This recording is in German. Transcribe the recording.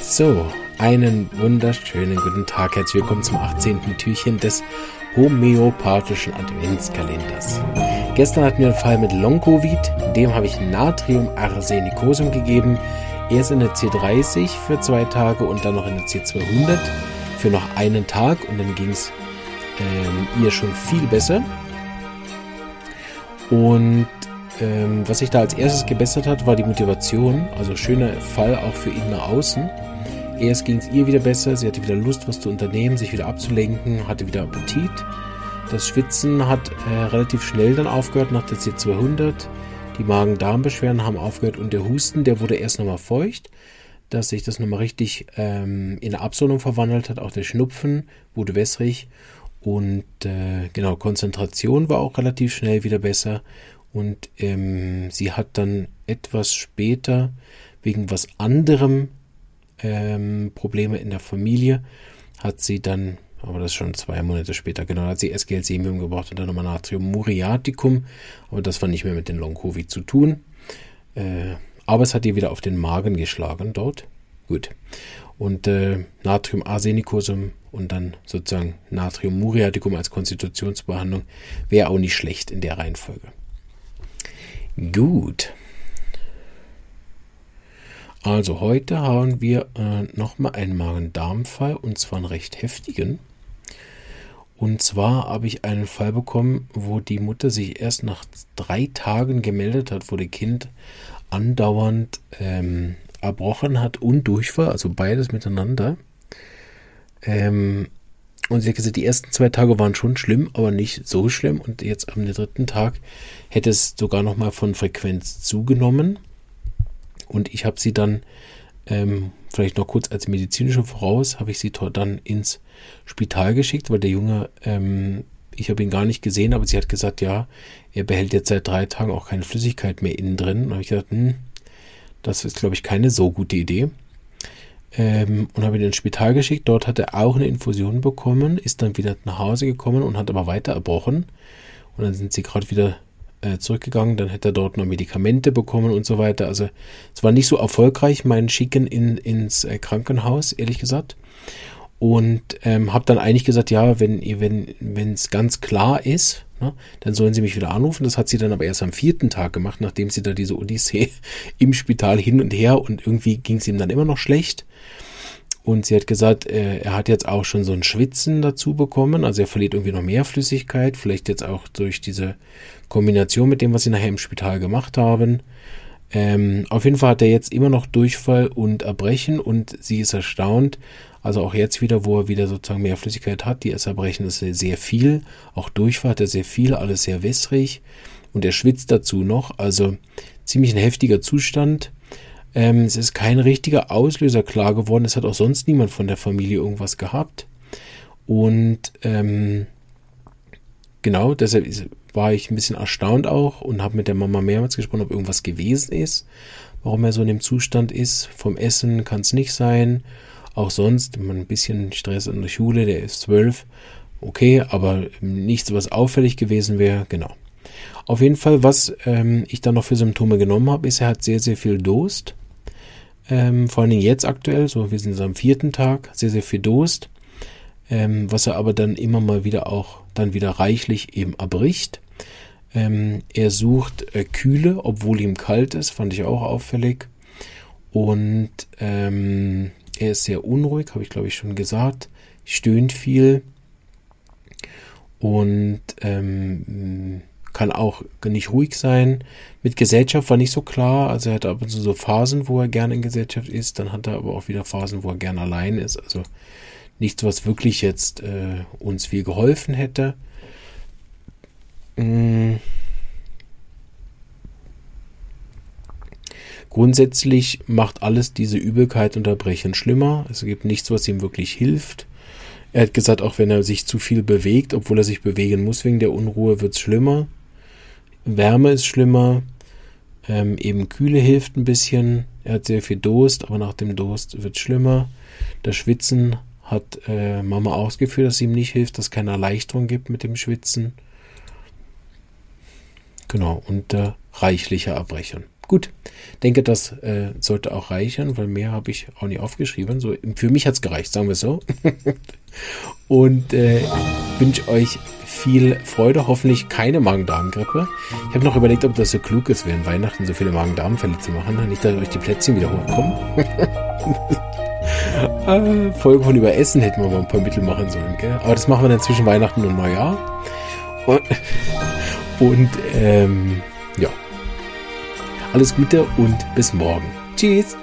So, einen wunderschönen guten Tag. Herzlich willkommen zum 18. Türchen des homöopathischen Adventskalenders. Gestern hatten wir einen Fall mit Long-Covid. Dem habe ich Natrium-Arsenicosum gegeben. Erst in der C30 für zwei Tage und dann noch in der C200 für noch einen Tag. Und dann ging es ähm, ihr schon viel besser. Und ähm, was sich da als erstes gebessert hat, war die Motivation. Also schöner Fall auch für ihn nach außen. Erst ging es ihr wieder besser, sie hatte wieder Lust, was zu unternehmen, sich wieder abzulenken, hatte wieder Appetit. Das Schwitzen hat äh, relativ schnell dann aufgehört nach der C200. Die Magen-Darm-Beschwerden haben aufgehört und der Husten, der wurde erst nochmal feucht, dass sich das nochmal richtig ähm, in eine Absonderung verwandelt hat. Auch der Schnupfen wurde wässrig und äh, genau, Konzentration war auch relativ schnell wieder besser. Und ähm, sie hat dann etwas später wegen was anderem ähm, Probleme in der Familie, hat sie dann, aber das schon zwei Monate später, genau, hat sie SGL-Semium gebraucht und dann nochmal Natrium muriaticum, aber das war nicht mehr mit den Long-Covid zu tun. Äh, aber es hat ihr wieder auf den Magen geschlagen dort. Gut. Und äh, Natrium arsenicosum und dann sozusagen Natrium muriaticum als Konstitutionsbehandlung wäre auch nicht schlecht in der Reihenfolge. Gut. Also heute haben wir äh, nochmal einen Magen-Darm-Fall und zwar einen recht heftigen. Und zwar habe ich einen Fall bekommen, wo die Mutter sich erst nach drei Tagen gemeldet hat, wo das Kind andauernd ähm, erbrochen hat und Durchfall, also beides miteinander. Ähm, und sie hat gesagt, die ersten zwei Tage waren schon schlimm, aber nicht so schlimm. Und jetzt am dritten Tag hätte es sogar nochmal von Frequenz zugenommen. Und ich habe sie dann, ähm, vielleicht noch kurz als medizinische Voraus, habe ich sie dann ins Spital geschickt, weil der Junge, ähm, ich habe ihn gar nicht gesehen, aber sie hat gesagt, ja, er behält jetzt seit drei Tagen auch keine Flüssigkeit mehr innen drin. Und ich gesagt, hm, das ist, glaube ich, keine so gute Idee. Ähm, und habe ihn ins Spital geschickt. Dort hat er auch eine Infusion bekommen, ist dann wieder nach Hause gekommen und hat aber weiter erbrochen. Und dann sind sie gerade wieder äh, zurückgegangen. Dann hätte er dort noch Medikamente bekommen und so weiter. Also es war nicht so erfolgreich, mein Schicken in, ins äh, Krankenhaus, ehrlich gesagt. Und ähm, habe dann eigentlich gesagt, ja, wenn wenn es ganz klar ist, ne, dann sollen sie mich wieder anrufen. Das hat sie dann aber erst am vierten Tag gemacht, nachdem sie da diese Odyssee im Spital hin und her und irgendwie ging es ihm dann immer noch schlecht. Und sie hat gesagt, äh, er hat jetzt auch schon so ein Schwitzen dazu bekommen. Also er verliert irgendwie noch mehr Flüssigkeit. Vielleicht jetzt auch durch diese Kombination mit dem, was sie nachher im Spital gemacht haben. Ähm, auf jeden Fall hat er jetzt immer noch Durchfall und Erbrechen und sie ist erstaunt. Also auch jetzt wieder, wo er wieder sozusagen mehr Flüssigkeit hat, die ist Erbrechen ist sehr viel. Auch Durchfall hat er sehr viel, alles sehr wässrig. Und er schwitzt dazu noch. Also ziemlich ein heftiger Zustand. Ähm, es ist kein richtiger Auslöser klar geworden. Es hat auch sonst niemand von der Familie irgendwas gehabt. Und ähm, genau, deshalb war ich ein bisschen erstaunt auch und habe mit der Mama mehrmals gesprochen, ob irgendwas gewesen ist, warum er so in dem Zustand ist. Vom Essen kann es nicht sein. Auch sonst, ein bisschen Stress in der Schule, der ist zwölf. Okay, aber nichts, was auffällig gewesen wäre. Genau. Auf jeden Fall, was ähm, ich dann noch für Symptome genommen habe, ist, er hat sehr, sehr viel Durst. Ähm, vor allen Dingen jetzt aktuell, so wir sind am vierten Tag, sehr, sehr viel Durst, ähm, was er aber dann immer mal wieder auch dann wieder reichlich eben erbricht. Ähm, er sucht äh, Kühle, obwohl ihm kalt ist, fand ich auch auffällig. Und ähm, er ist sehr unruhig, habe ich glaube ich schon gesagt, stöhnt viel und ähm, kann auch nicht ruhig sein. Mit Gesellschaft war nicht so klar. Also er hat ab und zu so Phasen, wo er gerne in Gesellschaft ist. Dann hat er aber auch wieder Phasen, wo er gerne allein ist. Also nichts, was wirklich jetzt äh, uns viel geholfen hätte. Mmh. Grundsätzlich macht alles diese Übelkeit und Erbrechen schlimmer. Es gibt nichts, was ihm wirklich hilft. Er hat gesagt, auch wenn er sich zu viel bewegt, obwohl er sich bewegen muss wegen der Unruhe, wird es schlimmer. Wärme ist schlimmer, ähm, eben Kühle hilft ein bisschen. Er hat sehr viel Durst, aber nach dem Durst wird es schlimmer. Das Schwitzen hat äh, Mama ausgeführt, dass es ihm nicht hilft, dass es keine Erleichterung gibt mit dem Schwitzen. Genau, und äh, reichlicher Erbrechen. Gut. Denke, das äh, sollte auch reichen, weil mehr habe ich auch nicht aufgeschrieben. So, für mich hat es gereicht, sagen wir so. Und äh, wünsche euch viel Freude, hoffentlich keine Magen-Darm-Grippe. Ich habe noch überlegt, ob das so klug ist, während Weihnachten so viele Magen-Darm-Fälle zu machen. Nicht, dass euch die Plätzchen wieder hochkommen. äh, Folge von Überessen hätten wir mal ein paar Mittel machen sollen. Gell? Aber das machen wir dann zwischen Weihnachten und Neujahr. Und, und ähm, alles Gute und bis morgen. Tschüss.